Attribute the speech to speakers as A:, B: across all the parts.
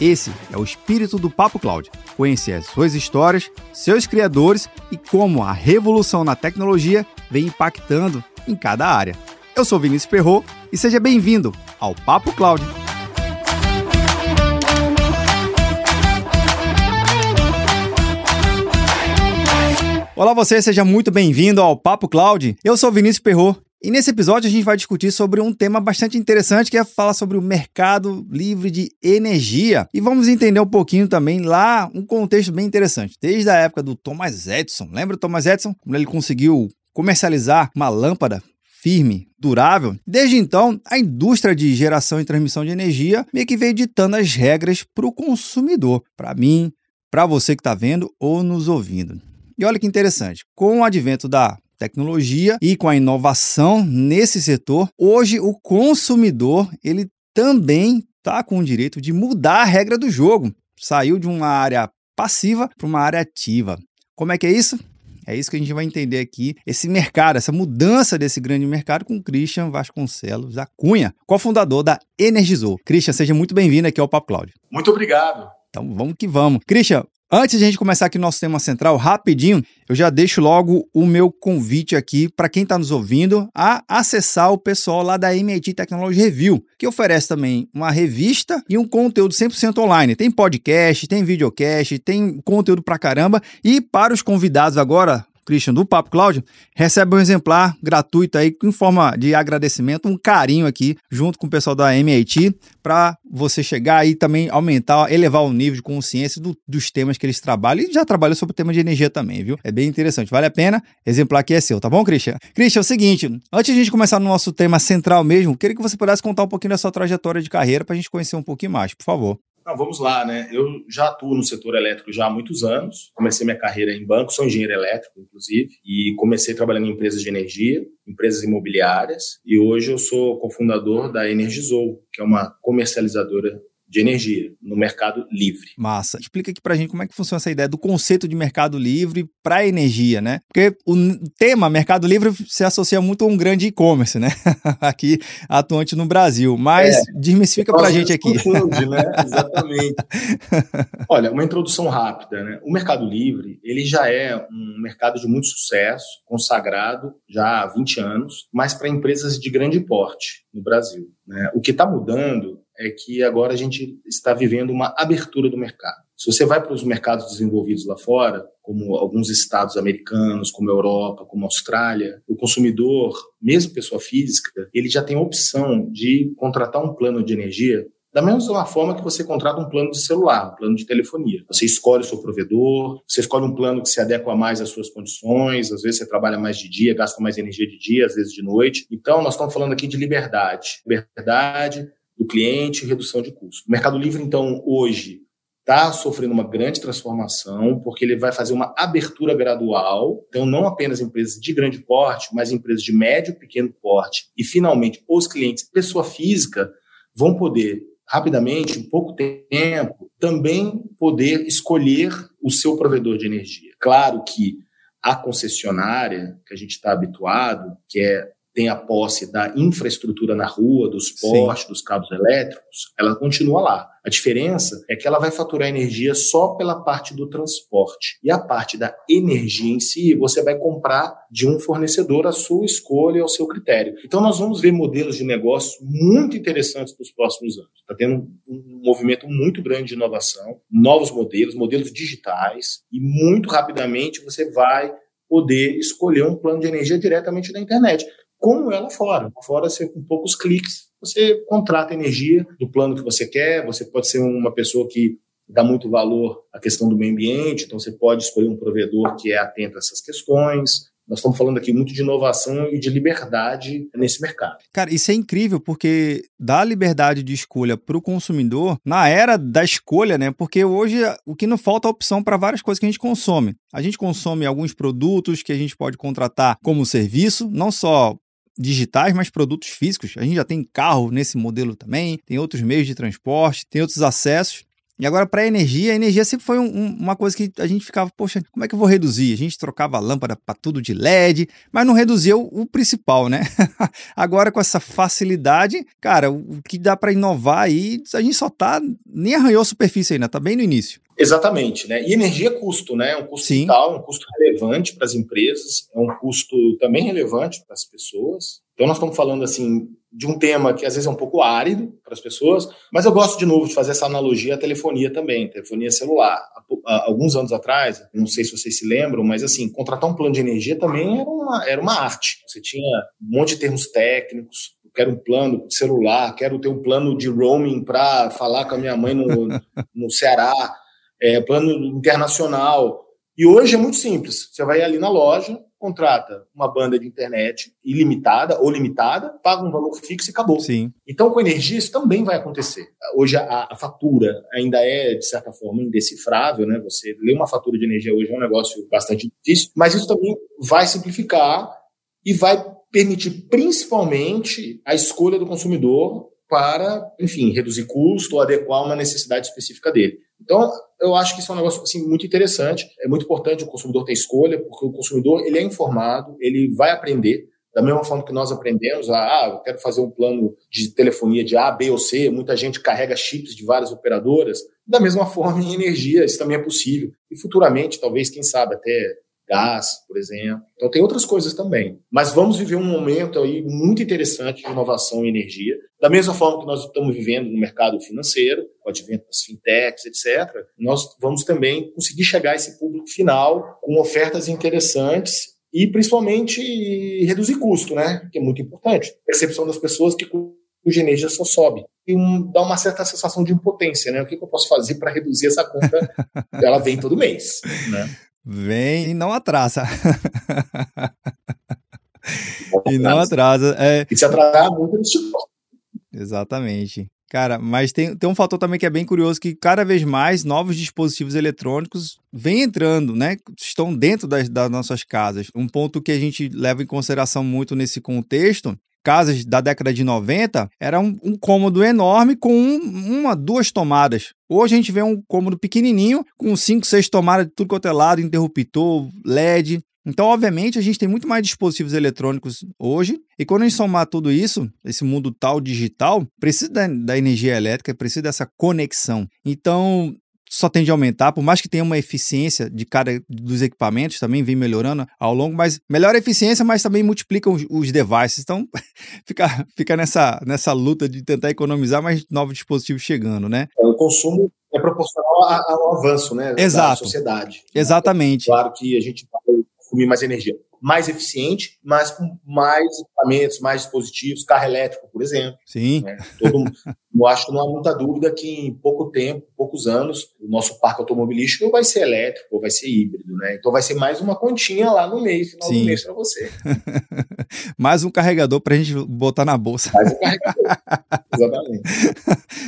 A: Esse é o espírito do Papo Cloud. Conhecer as suas histórias, seus criadores e como a revolução na tecnologia vem impactando em cada área. Eu sou Vinícius Perro e seja bem-vindo ao Papo Cloud. Olá você, seja muito bem-vindo ao Papo Cloud. Eu sou Vinícius Perro e nesse episódio a gente vai discutir sobre um tema bastante interessante que é falar sobre o mercado livre de energia. E vamos entender um pouquinho também lá um contexto bem interessante. Desde a época do Thomas Edison, lembra do Thomas Edison? Quando ele conseguiu comercializar uma lâmpada firme, durável. Desde então, a indústria de geração e transmissão de energia meio que veio ditando as regras para o consumidor, para mim, para você que está vendo ou nos ouvindo. E olha que interessante, com o advento da tecnologia e com a inovação nesse setor, hoje o consumidor ele também está com o direito de mudar a regra do jogo. Saiu de uma área passiva para uma área ativa. Como é que é isso? É isso que a gente vai entender aqui, esse mercado, essa mudança desse grande mercado com Christian Vasconcelos da Cunha, cofundador da Energizou. Christian, seja muito bem-vindo aqui ao Papo Cloud.
B: Muito obrigado.
A: Então vamos que vamos. Christian, Antes de a gente começar aqui o nosso tema central, rapidinho, eu já deixo logo o meu convite aqui para quem está nos ouvindo a acessar o pessoal lá da MIT Technology Review, que oferece também uma revista e um conteúdo 100% online. Tem podcast, tem videocast, tem conteúdo pra caramba. E para os convidados agora, Christian, do Papo Cláudio, recebe um exemplar gratuito aí, em forma de agradecimento, um carinho aqui, junto com o pessoal da MIT, para você chegar aí também aumentar, elevar o nível de consciência do, dos temas que eles trabalham. E já trabalha sobre o tema de energia também, viu? É bem interessante, vale a pena. Exemplar aqui é seu, tá bom, Christian? Christian, é o seguinte, antes de a gente começar no nosso tema central mesmo, queria que você pudesse contar um pouquinho da sua trajetória de carreira para a gente conhecer um pouquinho mais, por favor.
B: Não, vamos lá, né? Eu já atuo no setor elétrico já há muitos anos. Comecei minha carreira em banco, sou engenheiro elétrico, inclusive, e comecei trabalhando em empresas de energia, empresas imobiliárias, e hoje eu sou cofundador da Energizou, que é uma comercializadora de energia no mercado livre.
A: Massa. Explica aqui pra gente como é que funciona essa ideia do conceito de mercado livre para energia, né? Porque o tema mercado livre se associa muito a um grande e-commerce, né? aqui atuante no Brasil. Mas é, desmistifica pra gente aqui.
B: Confunde, né? Exatamente. Olha, uma introdução rápida, né? O mercado livre, ele já é um mercado de muito sucesso, consagrado já há 20 anos, mas para empresas de grande porte no Brasil. Né? O que está mudando é que agora a gente está vivendo uma abertura do mercado. Se você vai para os mercados desenvolvidos lá fora, como alguns estados americanos, como a Europa, como a Austrália, o consumidor, mesmo pessoa física, ele já tem a opção de contratar um plano de energia da mesma forma que você contrata um plano de celular, um plano de telefonia. Você escolhe o seu provedor, você escolhe um plano que se adequa mais às suas condições, às vezes você trabalha mais de dia, gasta mais energia de dia, às vezes de noite. Então, nós estamos falando aqui de liberdade. Liberdade, do cliente redução de custo. O Mercado Livre, então, hoje está sofrendo uma grande transformação, porque ele vai fazer uma abertura gradual. Então, não apenas empresas de grande porte, mas empresas de médio e pequeno porte. E, finalmente, os clientes, pessoa física, vão poder, rapidamente, em pouco tempo, também poder escolher o seu provedor de energia. Claro que a concessionária, que a gente está habituado, que é tem a posse da infraestrutura na rua, dos postes, dos cabos elétricos, ela continua lá. A diferença é que ela vai faturar energia só pela parte do transporte. E a parte da energia em si, você vai comprar de um fornecedor a sua escolha, ao seu critério. Então, nós vamos ver modelos de negócio muito interessantes nos próximos anos. Está tendo um movimento muito grande de inovação, novos modelos, modelos digitais, e muito rapidamente você vai poder escolher um plano de energia diretamente da internet como ela fora. Fora, você, com poucos cliques, você contrata energia do plano que você quer. Você pode ser uma pessoa que dá muito valor à questão do meio ambiente, então você pode escolher um provedor que é atento a essas questões. Nós estamos falando aqui muito de inovação e de liberdade nesse mercado.
A: Cara, isso é incrível porque dá liberdade de escolha para o consumidor na era da escolha, né? Porque hoje o que não falta é opção para várias coisas que a gente consome. A gente consome alguns produtos que a gente pode contratar como serviço, não só digitais, mas produtos físicos. A gente já tem carro nesse modelo também, tem outros meios de transporte, tem outros acessos. E agora, para a energia, a energia sempre foi um, um, uma coisa que a gente ficava, poxa, como é que eu vou reduzir? A gente trocava a lâmpada para tudo de LED, mas não reduzia o, o principal, né? agora, com essa facilidade, cara, o que dá para inovar aí, a gente só tá, nem arranhou a superfície ainda, tá bem no início.
B: Exatamente, né? E energia é custo, né? É um custo Sim. vital, um custo relevante para as empresas, é um custo também relevante para as pessoas. Então, nós estamos falando, assim, de um tema que às vezes é um pouco árido para as pessoas, mas eu gosto de novo de fazer essa analogia à telefonia também, telefonia celular. Há, alguns anos atrás, não sei se vocês se lembram, mas assim, contratar um plano de energia também era uma, era uma arte. Você tinha um monte de termos técnicos, quero um plano de celular, quero ter um plano de roaming para falar com a minha mãe no, no Ceará, é, plano internacional. E hoje é muito simples. Você vai ali na loja, contrata uma banda de internet ilimitada ou limitada, paga um valor fixo e acabou.
A: Sim.
B: Então, com energia, isso também vai acontecer. Hoje, a, a, fatura ainda é, de certa forma, indecifrável, né? Você ler uma fatura de energia hoje é um negócio bastante difícil, mas isso também vai simplificar e vai permitir, principalmente, a escolha do consumidor para, enfim, reduzir custo ou adequar uma necessidade específica dele. Então, eu acho que isso é um negócio assim, muito interessante. É muito importante o consumidor ter escolha, porque o consumidor ele é informado, ele vai aprender. Da mesma forma que nós aprendemos, ah, eu quero fazer um plano de telefonia de A, B ou C, muita gente carrega chips de várias operadoras. Da mesma forma, em energia, isso também é possível. E futuramente, talvez, quem sabe, até gás, por exemplo. Então tem outras coisas também. Mas vamos viver um momento aí muito interessante de inovação em energia, da mesma forma que nós estamos vivendo no mercado financeiro, com o advento das fintechs, etc. Nós vamos também conseguir chegar a esse público final com ofertas interessantes e principalmente reduzir custo, né? Que é muito importante. Percepção das pessoas que cuja energia só sobe. E um, dá uma certa sensação de impotência, né? O que, que eu posso fazer para reduzir essa conta? Ela vem todo mês, né?
A: Vem e não atrasa. e não atrasa. É...
B: E se atrasar muito, eles
A: Exatamente. Cara, mas tem, tem um fator também que é bem curioso, que cada vez mais novos dispositivos eletrônicos vêm entrando, né? Estão dentro das, das nossas casas. Um ponto que a gente leva em consideração muito nesse contexto casas da década de 90, era um, um cômodo enorme com um, uma, duas tomadas. Hoje a gente vê um cômodo pequenininho com cinco, seis tomadas de tudo quanto é lado, interruptor, LED. Então, obviamente, a gente tem muito mais dispositivos eletrônicos hoje, e quando a gente somar tudo isso, esse mundo tal digital, precisa da, da energia elétrica, precisa dessa conexão. Então, só tende a aumentar, por mais que tenha uma eficiência de cada dos equipamentos, também vem melhorando ao longo, mas melhora a eficiência, mas também multiplica os, os devices. Então, fica, fica nessa, nessa luta de tentar economizar, mais novos dispositivos chegando, né?
B: É, o consumo é proporcional ao avanço, né?
A: Exato.
B: Da sociedade.
A: Mundo.
B: Claro que a gente vai consumir mais energia mais eficiente, mas com mais equipamentos, mais dispositivos, carro elétrico, por exemplo.
A: Sim.
B: Né? Todo, eu acho que não há muita dúvida que em pouco tempo, poucos anos, o nosso parque automobilístico vai ser elétrico ou vai ser híbrido, né? Então vai ser mais uma continha lá no mês, final Sim. do mês para você.
A: mais um carregador para a gente botar na bolsa.
B: Mais um carregador. Exatamente.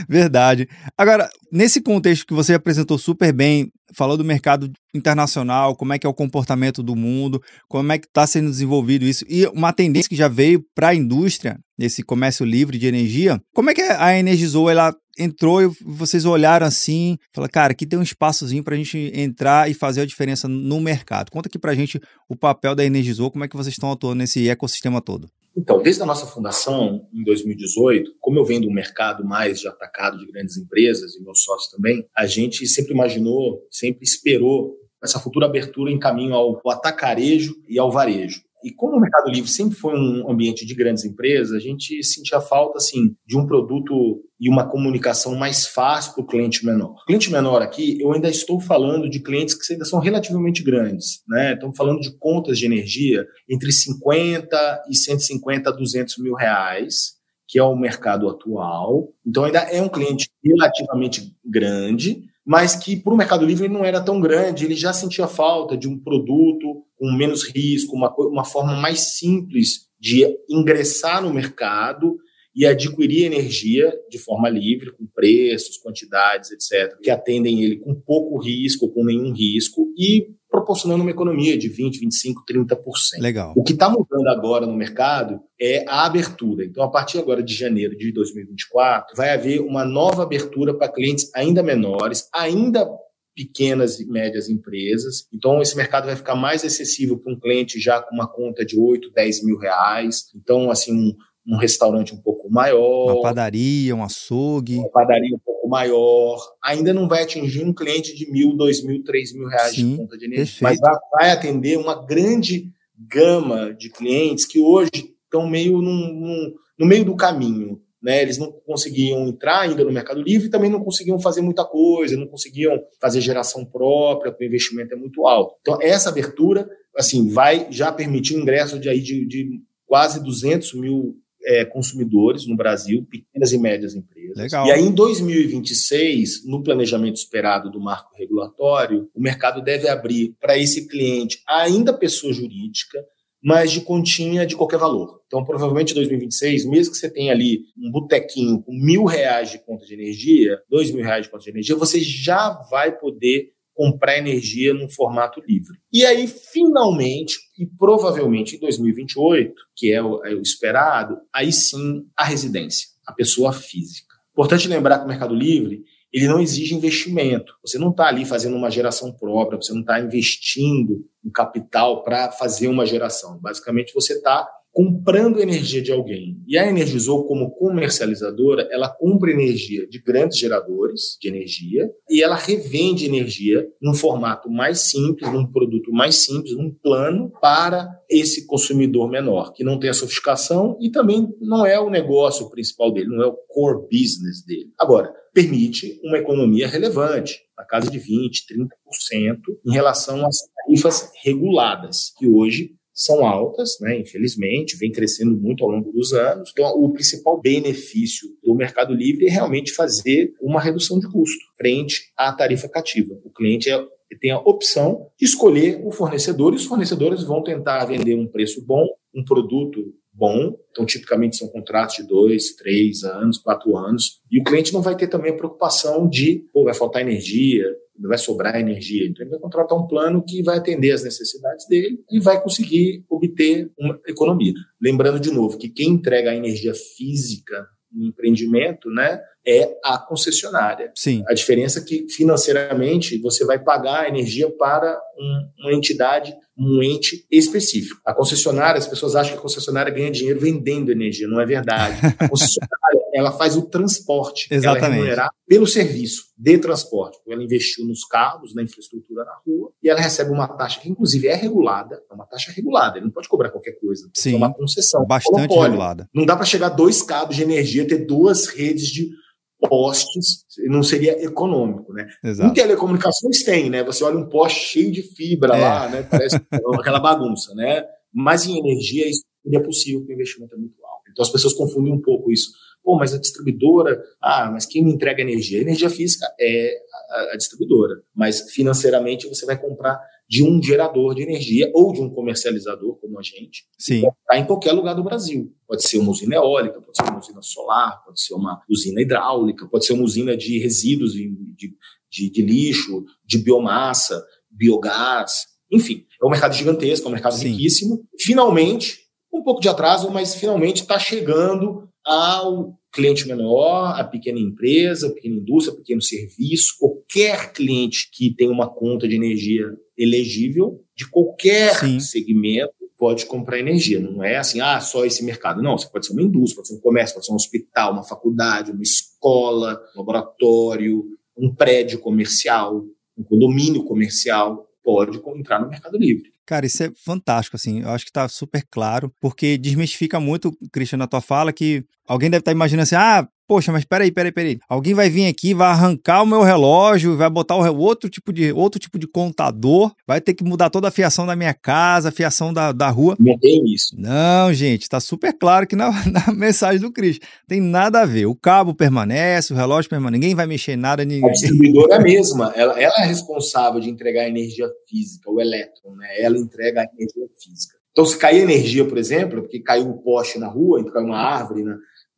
A: Verdade. Agora, nesse contexto que você apresentou super bem, falou do mercado internacional, como é que é o comportamento do mundo, como é que está sendo desenvolvido isso, e uma tendência que já veio para a indústria, nesse comércio livre de energia, como é que a Energizou, ela entrou e vocês olharam assim, falaram, cara, aqui tem um espaçozinho para a gente entrar e fazer a diferença no mercado. Conta aqui para a gente o papel da Energizou, como é que vocês estão atuando nesse ecossistema todo.
B: Então, desde a nossa fundação, em 2018, como eu venho do mercado mais de atacado de grandes empresas, e meus sócios também, a gente sempre imaginou, sempre esperou essa futura abertura em caminho ao atacarejo e ao varejo. E como o Mercado Livre sempre foi um ambiente de grandes empresas, a gente sentia falta assim de um produto e uma comunicação mais fácil para o cliente menor. Cliente menor aqui, eu ainda estou falando de clientes que ainda são relativamente grandes, né? Estamos falando de contas de energia entre 50 e 150 a 200 mil reais, que é o mercado atual. Então ainda é um cliente relativamente grande, mas que para o Mercado Livre não era tão grande, ele já sentia falta de um produto com menos risco, uma, uma forma mais simples de ingressar no mercado e adquirir energia de forma livre, com preços, quantidades, etc., que atendem ele com pouco risco com nenhum risco e proporcionando uma economia de 20, 25, 30%.
A: Legal.
B: O que está mudando agora no mercado é a abertura. Então, a partir agora de janeiro de 2024, vai haver uma nova abertura para clientes ainda menores, ainda pequenas e médias empresas. Então, esse mercado vai ficar mais acessível para um cliente já com uma conta de 8, 10 mil reais. Então, assim, um, um restaurante um pouco maior.
A: Uma padaria, um açougue.
B: Uma padaria um pouco maior. Ainda não vai atingir um cliente de mil, dois mil, três mil reais Sim, de conta de energia. Perfeito. Mas vai, atender uma grande gama de clientes que hoje estão meio num, num, no meio do caminho. Né, eles não conseguiam entrar ainda no Mercado Livre e também não conseguiam fazer muita coisa, não conseguiam fazer geração própria, porque o investimento é muito alto. Então, essa abertura assim, vai já permitir o ingresso de, aí de, de quase 200 mil é, consumidores no Brasil, pequenas e médias empresas.
A: Legal.
B: E aí, em 2026, no planejamento esperado do marco regulatório, o mercado deve abrir para esse cliente, ainda pessoa jurídica, mas de continha de qualquer valor. Então, provavelmente em 2026, mesmo que você tenha ali um botequinho com mil reais de conta de energia, dois mil reais de conta de energia, você já vai poder comprar energia num formato livre. E aí, finalmente, e provavelmente em 2028, que é o, é o esperado, aí sim a residência, a pessoa física. Importante lembrar que o Mercado Livre ele não exige investimento. Você não está ali fazendo uma geração própria, você não está investindo um capital para fazer uma geração. Basicamente, você está comprando energia de alguém. E a Energizou, como comercializadora, ela compra energia de grandes geradores de energia e ela revende energia num formato mais simples, num produto mais simples, num plano para esse consumidor menor, que não tem a sofisticação e também não é o negócio principal dele, não é o core business dele. Agora, permite uma economia relevante, na casa de 20, 30% em relação às tarifas reguladas, que hoje são altas, né, infelizmente, vem crescendo muito ao longo dos anos. Então, o principal benefício do Mercado Livre é realmente fazer uma redução de custo frente à tarifa cativa. O cliente é, tem a opção de escolher o fornecedor e os fornecedores vão tentar vender um preço bom, um produto bom. Então, tipicamente são contratos de dois, três anos, quatro anos. E o cliente não vai ter também a preocupação de, pô, vai faltar energia, vai sobrar energia. Então, ele vai contratar um plano que vai atender as necessidades dele e vai conseguir obter uma economia. Lembrando de novo que quem entrega a energia física no empreendimento, né, é a concessionária.
A: Sim.
B: A diferença é que financeiramente você vai pagar a energia para um, uma entidade, um ente específico. A concessionária, as pessoas acham que a concessionária ganha dinheiro vendendo energia, não é verdade. A concessionária, ela faz o transporte,
A: Exatamente.
B: ela é remunerada pelo serviço de transporte. Ela investiu nos carros, na infraestrutura na rua, e ela recebe uma taxa que inclusive é regulada, é uma taxa regulada, ele não pode cobrar qualquer coisa,
A: Sim,
B: é uma concessão.
A: Bastante regulada.
B: Não dá para chegar dois cabos de energia, ter duas redes de postes, não seria econômico, né?
A: Exato.
B: Em telecomunicações tem, né? Você olha um poste cheio de fibra
A: É.
B: lá, né? Parece aquela bagunça, né? Mas em energia isso seria possível, porque o investimento é muito alto. Então as pessoas confundem um pouco isso. Pô, mas a distribuidora, ah, mas quem me entrega energia? A energia física é a, a distribuidora, mas financeiramente você vai comprar de um gerador de energia ou de um comercializador como a gente,
A: Sim.
B: em qualquer lugar do Brasil. Pode ser uma usina eólica, pode ser uma usina solar, pode ser uma usina hidráulica, pode ser uma usina de resíduos de, de, de, de lixo, de biomassa, biogás, enfim. É um mercado gigantesco, é um mercado
A: Sim.
B: riquíssimo. Finalmente, um pouco de atraso, mas finalmente está chegando ao cliente menor, a pequena empresa, a pequena indústria, pequeno serviço, qualquer cliente que tem uma conta de energia elegível, de qualquer
A: Sim.
B: segmento, pode comprar energia. Não é assim, ah, só esse mercado. Não, você pode ser uma indústria, pode ser um comércio, pode ser um hospital, uma faculdade, uma escola, um laboratório, um prédio comercial, um condomínio comercial, pode entrar no Mercado Livre.
A: Cara, isso é fantástico, assim. Eu acho que tá super claro, porque desmistifica muito, Cristian, na tua fala, que alguém deve estar imaginando assim: ah, poxa, mas peraí, peraí, peraí. Alguém vai vir aqui, vai arrancar o meu relógio, vai botar o outro tipo de outro tipo de contador, vai ter que mudar toda a fiação da minha casa, a fiação da, da rua.
B: Não tem isso.
A: Não, gente, tá super claro que na, na mensagem do Cristo tem nada a ver. O cabo permanece, o relógio permanece, ninguém vai mexer em nada. Ninguém...
B: A distribuidora é a mesma, ela, ela é responsável de entregar a energia física, o elétron, né? Ela entrega a energia física. Então, se cair energia, por exemplo, porque caiu um poste na rua, caiu uma árvore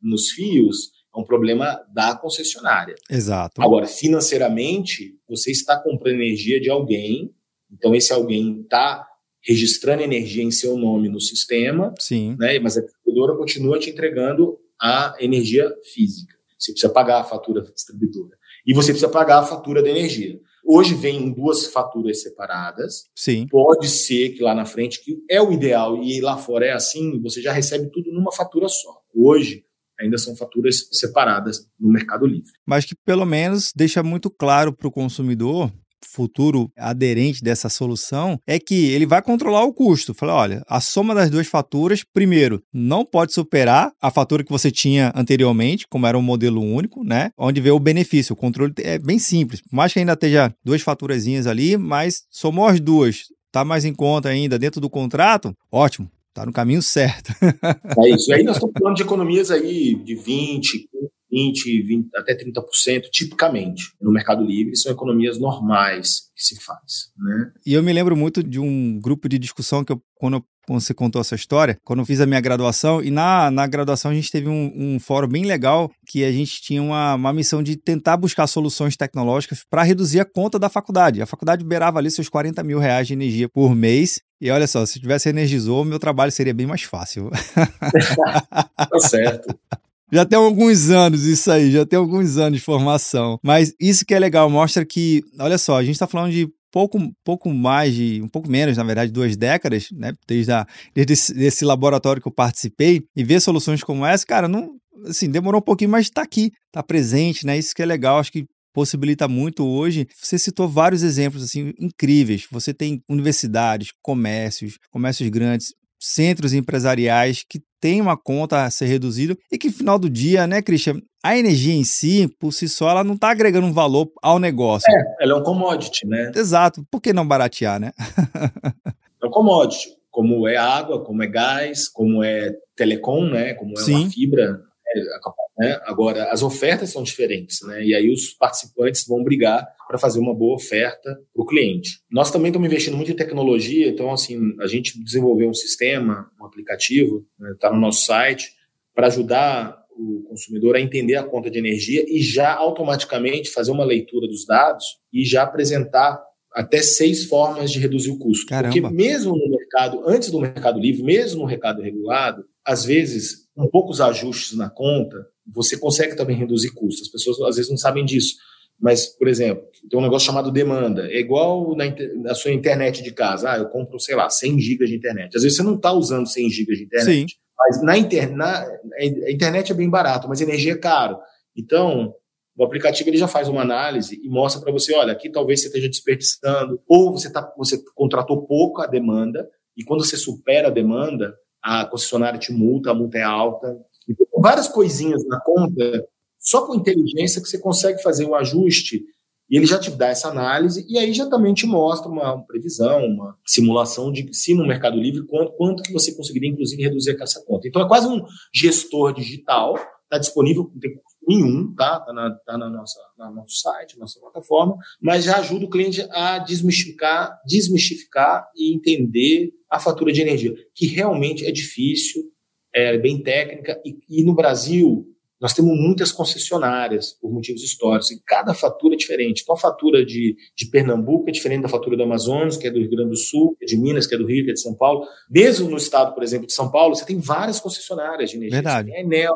B: nos fios, é um problema da concessionária.
A: Exato.
B: Agora, financeiramente, você está comprando energia de alguém, então esse alguém está registrando energia em seu nome no sistema,
A: Sim.
B: Né, mas a distribuidora continua te entregando a energia física. Você precisa pagar a fatura distribuidora. E você precisa pagar a fatura da energia. Hoje vem em duas faturas separadas.
A: Sim.
B: Pode ser que lá na frente, que é o ideal, e lá fora é assim, você já recebe tudo numa fatura só. Hoje, ainda são faturas separadas no Mercado Livre.
A: Mas que pelo menos deixa muito claro para o consumidor futuro aderente dessa solução é que ele vai controlar o custo. Fala, olha, a soma das duas faturas, primeiro, não pode superar a fatura que você tinha anteriormente, como era um modelo único, né? Onde vê o benefício. O controle é bem simples. Por mais que ainda esteja duas faturazinhas ali, mas somou as duas, tá mais em conta ainda dentro do contrato, ótimo. Tá no caminho certo.
B: é isso. E aí nós estamos falando de economias aí de 20, 20, 20 até 30%, tipicamente, no Mercado Livre, são economias normais que se faz. Né?
A: E eu me lembro muito de um grupo de discussão que eu, quando, eu, quando você contou essa história, quando eu fiz a minha graduação, e na, na graduação a gente teve um, um fórum bem legal que a gente tinha uma, uma missão de tentar buscar soluções tecnológicas para reduzir a conta da faculdade. A faculdade beirava ali seus 40 mil reais de energia por mês, e olha só, se tivesse energizou, meu trabalho seria bem mais fácil.
B: tá certo.
A: Já tem alguns anos isso aí, já tem alguns anos de formação. Mas isso que é legal, mostra que, olha só, a gente está falando de pouco, pouco mais de, um pouco menos, na verdade, duas décadas, né? Desde, a, desde esse, laboratório que eu participei, e ver soluções como essa, cara, não, assim, demorou um pouquinho, mas está aqui, está presente, né? Isso que é legal, acho que possibilita muito hoje. Você citou vários exemplos assim incríveis. Você tem universidades, comércios, comércios grandes, centros empresariais que têm uma conta a ser reduzida e que no final do dia, né, Christian, a energia em si, por si só, ela não está agregando um valor ao negócio.
B: É, ela é um commodity, né?
A: Exato. Por que não baratear, né?
B: é um commodity, como é água, como é gás, como é telecom, né? Como é Sim. uma fibra né? Agora, as ofertas são diferentes, né? e aí os participantes vão brigar para fazer uma boa oferta para o cliente. Nós também estamos investindo muito em tecnologia, então, assim, a gente desenvolveu um sistema, um aplicativo, está né? Tá no nosso site, para ajudar o consumidor a entender a conta de energia e já automaticamente fazer uma leitura dos dados e já apresentar até seis formas de reduzir o custo.
A: Caramba.
B: Porque mesmo no mercado, antes do mercado livre, mesmo no mercado regulado, às vezes, com poucos ajustes na conta, você consegue também reduzir custos. As pessoas às vezes não sabem disso. Mas, por exemplo, tem um negócio chamado demanda. É igual na, na sua internet de casa. Ah, eu compro, sei lá, 100 gigas de internet. Às vezes você não está usando 100 gigas de internet.
A: Sim.
B: Mas na, inter, na a internet é bem barato, mas a energia é caro. Então, o aplicativo ele já faz uma análise e mostra para você, olha, aqui talvez você esteja desperdiçando, ou você, tá, você contratou pouco a demanda, e quando você supera a demanda, a concessionária te multa, a multa é alta. Então, várias coisinhas na conta, só com inteligência que você consegue fazer o ajuste e ele já te dá essa análise e aí já também te mostra uma previsão, uma simulação de se no Mercado Livre quanto, quanto que você conseguiria inclusive reduzir essa conta. Então é quase um gestor digital, está disponível, tem nenhum, tá? Está na, tá na nossa, na nosso site, nossa plataforma, mas já ajuda o cliente a desmistificar, desmistificar e entender a fatura de energia, que realmente é difícil, é bem técnica, e, e no Brasil nós temos muitas concessionárias por motivos históricos, e cada fatura é diferente. Então, a fatura de, de Pernambuco é diferente da fatura do Amazonas, que é do Rio Grande do Sul, que é de Minas, que é do Rio, que é de São Paulo. Mesmo no estado, por exemplo, de São Paulo, você tem várias concessionárias de energia.
A: Verdade.
B: Você tem a Enel,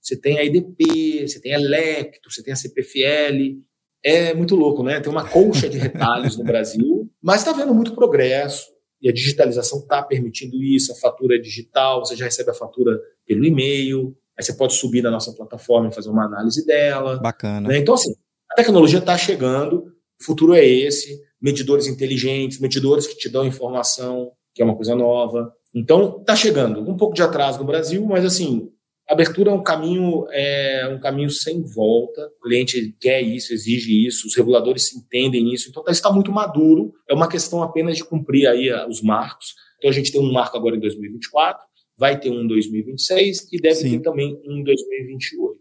B: você tem a EDP, você tem a Electro, você tem a CPFL. É muito louco, né? Tem uma colcha de retalhos no Brasil, mas está vendo muito progresso e a digitalização está permitindo isso, a fatura é digital, você já recebe a fatura pelo e-mail, aí você pode subir na nossa plataforma e fazer uma análise dela.
A: Bacana.
B: Né? Então, assim, a tecnologia está chegando, o futuro é esse, medidores inteligentes, medidores que te dão informação, que é uma coisa nova. Então, está chegando, um pouco de atraso no Brasil, mas assim, abertura é um caminho é um caminho sem volta. O cliente quer isso, exige isso, os reguladores entendem isso. Então, está muito maduro. É uma questão apenas de cumprir aí os marcos. Então, a gente tem um marco agora em 2024, vai ter um em 2026 e deve Sim. ter também um em 2028.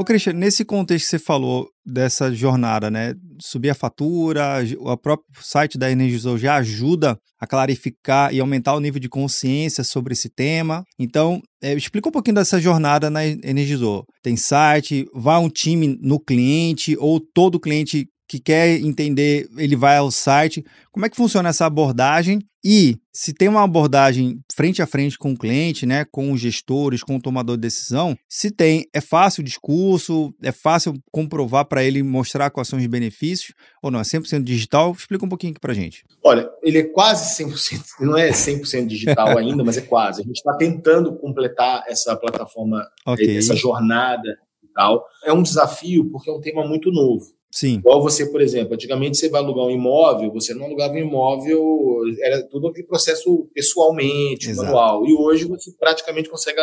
A: Ô, Christian, nesse contexto que você falou dessa jornada, né? Subir a fatura, o próprio site da Energizou já ajuda a clarificar e aumentar o nível de consciência sobre esse tema. Então, é, explica um pouquinho dessa jornada na Energizou. Tem site, vai um time no cliente ou todo cliente que quer entender, ele vai ao site. Como é que funciona essa abordagem? E se tem uma abordagem frente a frente com o cliente, né, com os gestores, com o tomador de decisão, se tem, é fácil o discurso, é fácil comprovar para ele mostrar quais são os benefícios, ou não, é 100% digital? Explica um pouquinho aqui para gente.
B: Olha, ele é quase 100%, não é 100% digital ainda, mas é quase. A gente está tentando completar essa plataforma, okay. essa jornada e tal. É um desafio porque é um tema muito novo.
A: Sim.
B: Igual você, por exemplo, antigamente você vai alugar um imóvel, você não alugava um imóvel, era tudo aquele processo pessoalmente, Exato. manual. E hoje você praticamente consegue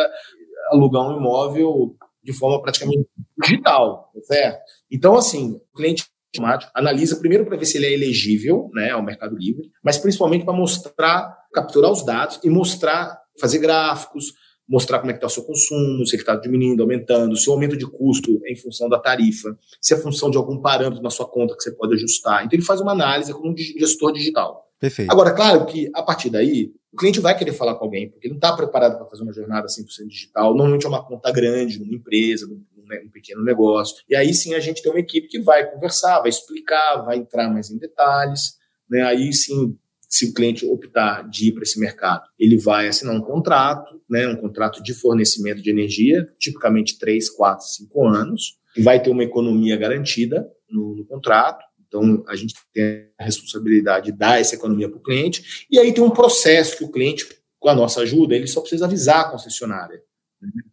B: alugar um imóvel de forma praticamente digital, tá certo? Então, assim, o cliente automático analisa primeiro para ver se ele é elegível né, ao Mercado Livre, mas principalmente para mostrar, capturar os dados e mostrar, fazer gráficos, mostrar como é que está o seu consumo, se ele está diminuindo, aumentando, se o aumento de custo é em função da tarifa, se é função de algum parâmetro na sua conta que você pode ajustar. Então ele faz uma análise como um gestor digital.
A: Perfeito.
B: Agora, claro que a partir daí, o cliente vai querer falar com alguém, porque ele não está preparado para fazer uma jornada 100% digital. Normalmente é uma conta grande, numa empresa, num, num pequeno negócio. E aí sim a gente tem uma equipe que vai conversar, vai explicar, vai entrar mais em detalhes. Né? Aí sim se o cliente optar de ir para esse mercado, ele vai assinar um contrato, né, um contrato de fornecimento de energia, tipicamente 3, 4, 5 anos, e vai ter uma economia garantida no, no contrato. Então, a gente tem a responsabilidade de dar essa economia para o cliente. E aí tem um processo que o cliente, com a nossa ajuda, ele só precisa avisar a concessionária.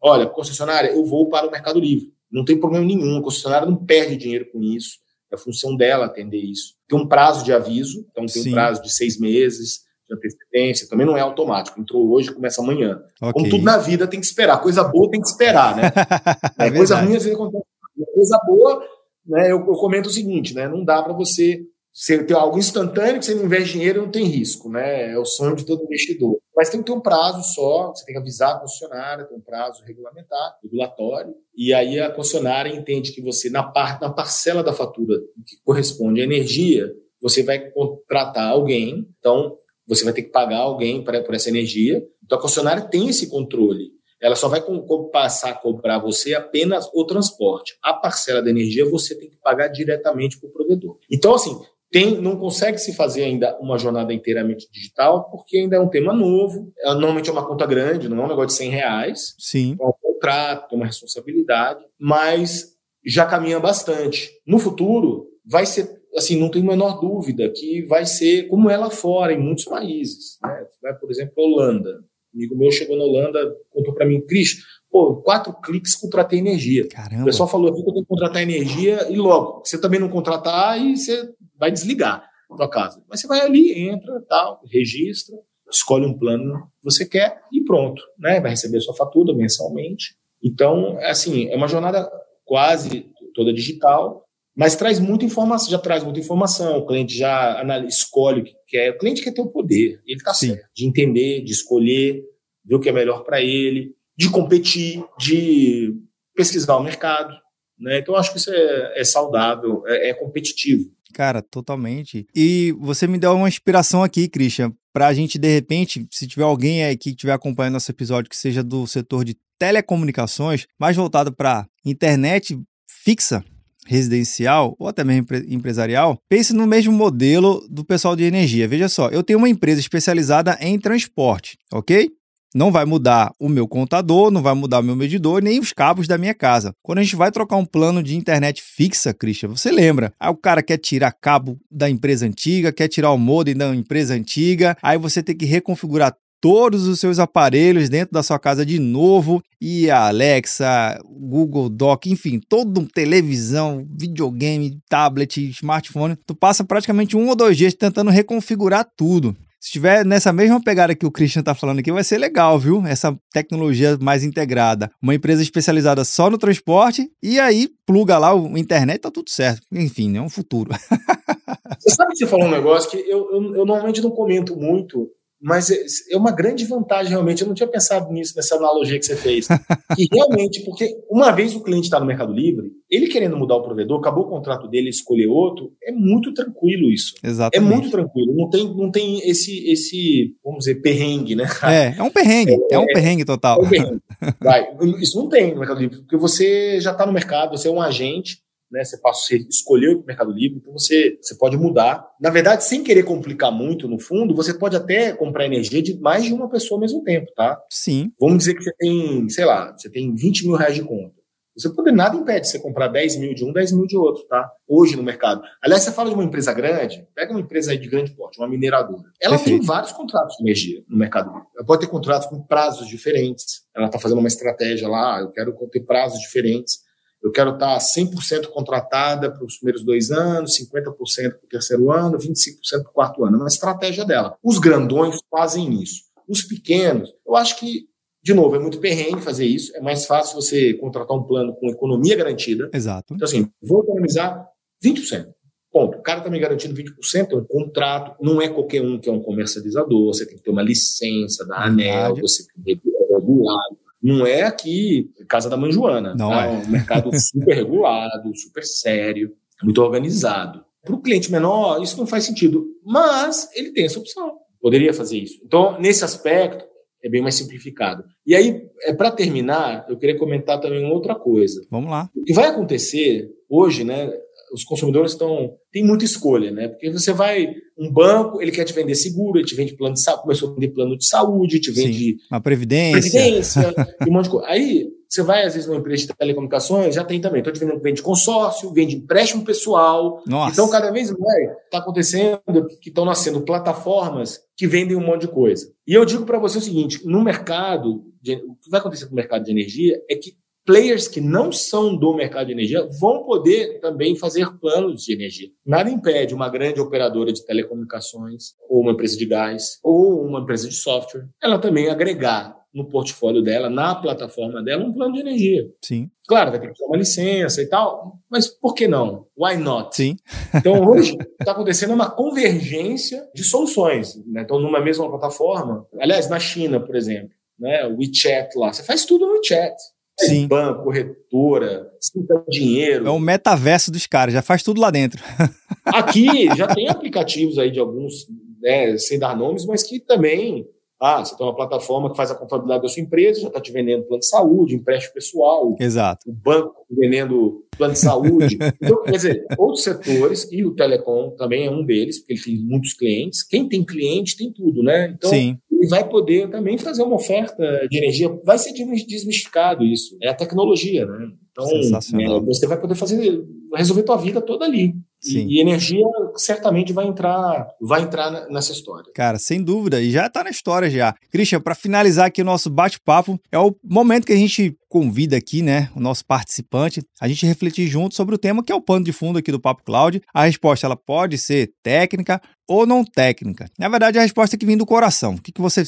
B: Olha, concessionária, eu vou para o Mercado Livre. Não tem problema nenhum, a concessionária não perde dinheiro com isso. É função dela atender isso. Tem um prazo de aviso, então tem Sim. um prazo de seis meses de antecedência, também não é automático. Entrou hoje, começa amanhã. Okay. Como tudo na vida tem que esperar. Coisa boa tem que esperar, né? é, coisa ruim às vezes acontece. Coisa boa, né? Eu, eu comento o seguinte, né? Não dá para você você ter algo instantâneo que você não investe dinheiro não tem risco, né? É o sonho de todo investidor. Mas tem que ter um prazo só, você tem que avisar a concessionária, tem um prazo regulamentar, regulatório, e aí a concessionária entende que você, na, parte, na parcela da fatura que corresponde à energia, você vai contratar alguém, então você vai ter que pagar alguém pra, por essa energia. Então a concessionária tem esse controle. Ela só vai passar a cobrar você apenas o transporte. A parcela da energia você tem que pagar diretamente para o provedor. Então, assim, tem, não consegue se fazer ainda uma jornada inteiramente digital, porque ainda é um tema novo. É, normalmente é uma conta grande, não é um negócio de 100 reais.
A: Sim.
B: É um contrato, é uma responsabilidade, mas já caminha bastante. No futuro, vai ser, assim, não tem a menor dúvida que vai ser como é lá fora, em muitos países. Né? Vai, por exemplo, a Holanda. Um amigo meu chegou na Holanda, contou para mim, Cris, pô, quatro cliques contratei energia.
A: Caramba.
B: O pessoal falou aqui que eu tenho que contratar energia e logo, você também não contratar, aí você vai desligar a tua casa. Mas você vai ali, entra, tal, registra, escolhe um plano que você quer e pronto, né? Vai receber a sua fatura mensalmente. Então, é assim, é uma jornada quase toda digital, mas traz muita informação, já traz muita informação, o cliente já analisa, escolhe o que quer, o cliente quer ter o poder, ele está certo, de entender, de escolher, ver o que é melhor para ele, de competir, de pesquisar o mercado, né? Então, acho que isso é, é saudável, é, é competitivo.
A: Cara, totalmente. E você me deu uma inspiração aqui, Christian, para a gente, de repente, se tiver alguém aí que estiver acompanhando nosso episódio que seja do setor de telecomunicações, mais voltado para internet fixa, residencial ou até mesmo empresarial, pense no mesmo modelo do pessoal de energia. Veja só, eu tenho uma empresa especializada em transporte, ok? Não vai mudar o meu contador, não vai mudar o meu medidor, nem os cabos da minha casa. Quando a gente vai trocar um plano de internet fixa, Christian, você lembra? Aí o cara quer tirar cabo da empresa antiga, quer tirar o modem da empresa antiga, aí você tem que reconfigurar todos os seus aparelhos dentro da sua casa de novo e a Alexa, Google Doc, enfim, todo televisão, videogame, tablet, smartphone, tu passa praticamente um ou dois dias tentando reconfigurar tudo. Se estiver nessa mesma pegada que o Christian está falando aqui, vai ser legal, viu? Essa tecnologia mais integrada. Uma empresa especializada só no transporte e aí pluga lá o internet, tá tudo certo. Enfim, é um futuro.
B: Você sabe que você falou um negócio que eu, eu, eu normalmente não comento muito, mas é, é uma grande vantagem, realmente. Eu não tinha pensado nisso, nessa analogia que você fez. que realmente, porque uma vez o cliente está no Mercado Livre, ele querendo mudar o provedor, acabou o contrato dele, escolher outro, é muito tranquilo isso.
A: Exatamente.
B: É muito tranquilo. Não tem, não tem esse, esse, vamos dizer, perrengue, né?
A: É, é um perrengue. É, é um perrengue total. É um perrengue.
B: Vai. Isso não tem no Mercado Livre, porque você já está no mercado, você é um agente, né? Você, passa, você escolheu o Mercado Livre, então você, você pode mudar. Na verdade, sem querer complicar muito, no fundo, você pode até comprar energia de mais de uma pessoa ao mesmo tempo, tá?
A: Sim.
B: Vamos dizer que você tem, sei lá, você tem 20 mil reais de conta. Você pode, nada impede você comprar 10 mil de um, 10 mil de outro, tá? Hoje no mercado. Aliás, você fala de uma empresa grande, pega uma empresa aí de grande porte, uma mineradora. Ela Perfeito. tem vários contratos de energia no mercado. Ela pode ter contratos com prazos diferentes. Ela está fazendo uma estratégia lá, eu quero ter prazos diferentes eu quero estar 100% contratada para os primeiros dois anos, 50% para o terceiro ano, 25% para o quarto ano. É uma estratégia dela. Os grandões fazem isso. Os pequenos, eu acho que, de novo, é muito perrengue fazer isso. É mais fácil você contratar um plano com economia garantida.
A: Exato.
B: Então, assim, vou economizar 20%. Ponto. O cara está me garantindo 20%, é um contrato, não é qualquer um que é um comercializador, você tem que ter uma licença da ANEL, você tem que regulado. Não é aqui Casa da Manjoana.
A: Não tá? é.
B: é um mercado super regulado, super sério, muito organizado. Para o cliente menor, isso não faz sentido, mas ele tem essa opção. Poderia fazer isso. Então, nesse aspecto, é bem mais simplificado. E aí, é, para terminar, eu queria comentar também outra coisa.
A: Vamos lá.
B: O que vai acontecer hoje, né? Os consumidores estão tem muita escolha, né? Porque você vai um banco, ele quer te vender seguro, ele te vende plano de saúde, começou a vender plano de saúde, te vende Sim,
A: uma previdência,
B: previdência um monte de coisa. Aí você vai às vezes numa empresa de telecomunicações, já tem também. Então te vendendo vende consórcio, vende empréstimo pessoal.
A: Nossa.
B: Então cada vez mais está acontecendo que estão nascendo plataformas que vendem um monte de coisa. E eu digo para você o seguinte: no mercado, de, o que vai acontecer com o mercado de energia é que players que não são do mercado de energia vão poder também fazer planos de energia. Nada impede uma grande operadora de telecomunicações, ou uma empresa de gás, ou uma empresa de software, ela também agregar no portfólio dela, na plataforma dela, um plano de energia.
A: Sim.
B: Claro, vai ter que ter uma licença e tal, mas por que não? Why not?
A: Sim.
B: Então, hoje, está acontecendo uma convergência de soluções. Né? Então, numa mesma plataforma, aliás, na China, por exemplo, né? o WeChat lá, você faz tudo no WeChat.
A: Sim.
B: banco, corretora, sinta dinheiro.
A: É o metaverso dos caras, já faz tudo lá dentro.
B: Aqui já tem aplicativos aí de alguns, né, sem dar nomes, mas que também. Ah, você tem uma plataforma que faz a contabilidade da sua empresa, já está te vendendo plano de saúde, empréstimo pessoal.
A: Exato.
B: O banco vendendo plano de saúde. Então, quer dizer, outros setores, e o Telecom também é um deles, porque ele tem muitos clientes. Quem tem cliente tem tudo, né? Então,
A: Sim
B: e vai poder também fazer uma oferta de energia. Vai ser desmistificado isso. É a tecnologia, né? Então, é, você vai poder fazer, resolver tua vida toda ali. Sim. E, e energia certamente vai entrar, vai entrar nessa história.
A: Cara, sem dúvida, e já está na história já. Christian, para finalizar aqui o nosso bate-papo, é o momento que a gente convida aqui, né, o nosso participante, a gente refletir junto sobre o tema que é o pano de fundo aqui do Papo Cloud. A resposta ela pode ser técnica ou não técnica. Na verdade, a resposta é que vem do coração. O que, que você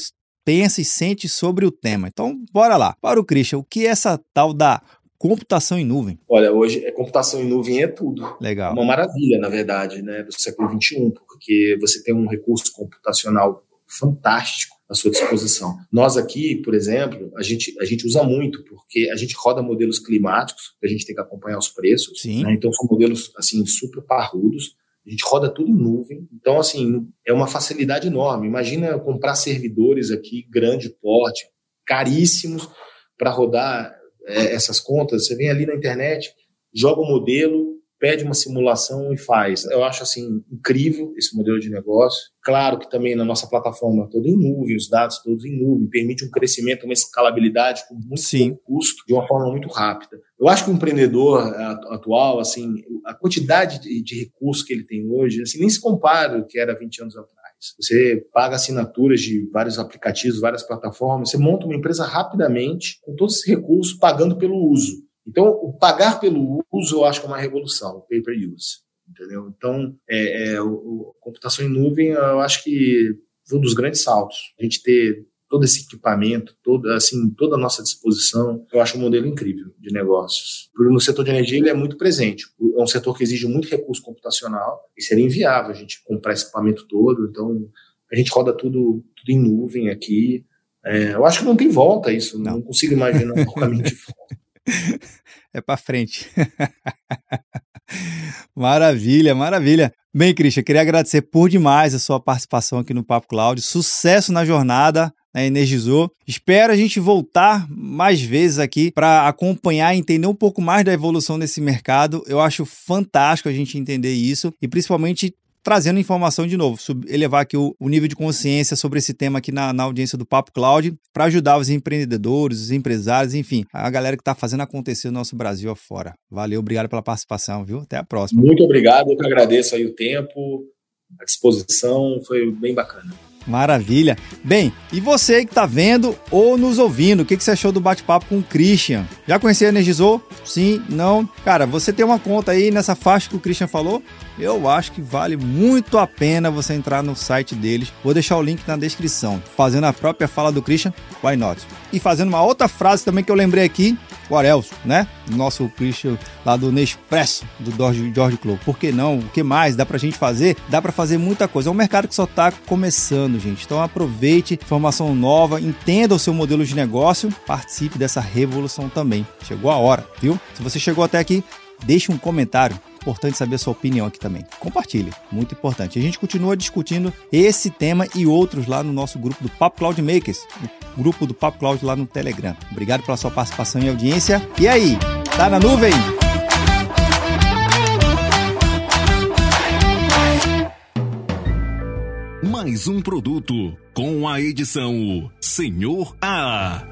A: pensa e sente sobre o tema. Então, bora lá. Para o Christian, o que é essa tal da computação em nuvem?
B: Olha, hoje é computação em nuvem é tudo.
A: Legal.
B: Uma maravilha, na verdade, né, do século XXI, porque você tem um recurso computacional fantástico à sua disposição. Nós aqui, por exemplo, a gente, a gente usa muito, porque a gente roda modelos climáticos, a gente tem que acompanhar os preços. Né? Então, são modelos assim super parrudos. A gente roda tudo em nuvem. Então, assim, é uma facilidade enorme. Imagina comprar servidores aqui, grande porte, caríssimos, para rodar é, essas contas, você vem ali na internet, joga o um modelo, pede uma simulação e faz. Eu acho assim incrível esse modelo de negócio. Claro que também na nossa plataforma toda em nuvem, os dados todos em nuvem, permite um crescimento, uma escalabilidade com muito
A: Sim.
B: custo, de uma forma muito rápida. Eu acho que o empreendedor atual, assim, a quantidade de, de recursos que ele tem hoje, assim, nem se compara o que era 20 anos atrás. Você paga assinaturas de vários aplicativos, várias plataformas, você monta uma empresa rapidamente com todos esses recursos pagando pelo uso. Então, o pagar pelo uso eu acho que é uma revolução, o pay per use. Entendeu? Então, é, é, o, o, computação em nuvem, eu acho que foi um dos grandes saltos. A gente ter todo esse equipamento, toda, assim, toda a nossa disposição, eu acho um modelo incrível de negócios. No setor de energia, ele é muito presente. É um setor que exige muito recurso computacional e seria inviável a gente comprar esse equipamento todo. Então, a gente roda tudo, tudo em nuvem aqui. É, eu acho que não tem volta isso, não, não consigo imaginar um caminho de volta.
A: É para frente. maravilha, maravilha. Bem, Christian, queria agradecer por demais a sua participação aqui no Papo Cloud. Sucesso na jornada né, Energizou. Espero a gente voltar mais vezes aqui para acompanhar e entender um pouco mais da evolução desse mercado. Eu acho fantástico a gente entender isso e principalmente trazendo informação de novo, elevar aqui o, o, nível de consciência sobre esse tema aqui na, na audiência do Papo Cloud, para ajudar os empreendedores, os empresários, enfim, a galera que está fazendo acontecer o nosso Brasil afora. Valeu, obrigado pela participação, viu? Até a próxima.
B: Muito obrigado, eu que agradeço aí o tempo, a disposição, foi bem bacana.
A: Maravilha. Bem, e você que está vendo ou nos ouvindo, o que, que você achou do bate-papo com o Christian? Já conhecia a Energizou? Sim? Não? Cara, você tem uma conta aí nessa faixa que o Christian falou? Eu acho que vale muito a pena você entrar no site deles. Vou deixar o link na descrição. Fazendo a própria fala do Christian, why not? E fazendo uma outra frase também que eu lembrei aqui, what else, né? Nosso Christian lá do Nespresso, do George, George Club. Por que não? O que mais dá pra gente fazer? Dá para fazer muita coisa. É um mercado que só tá começando, gente. Então aproveite, informação nova, entenda o seu modelo de negócio, participe dessa revolução também. Chegou a hora, viu? Se você chegou até aqui, deixe um comentário importante saber sua opinião aqui também. Compartilhe, muito importante. A gente continua discutindo esse tema e outros lá no nosso grupo do Papo Cloud Makers, o grupo do Papo Cloud lá no Telegram. Obrigado pela sua participação e audiência. E aí, tá na nuvem?
C: Mais um produto com a edição Senhor A.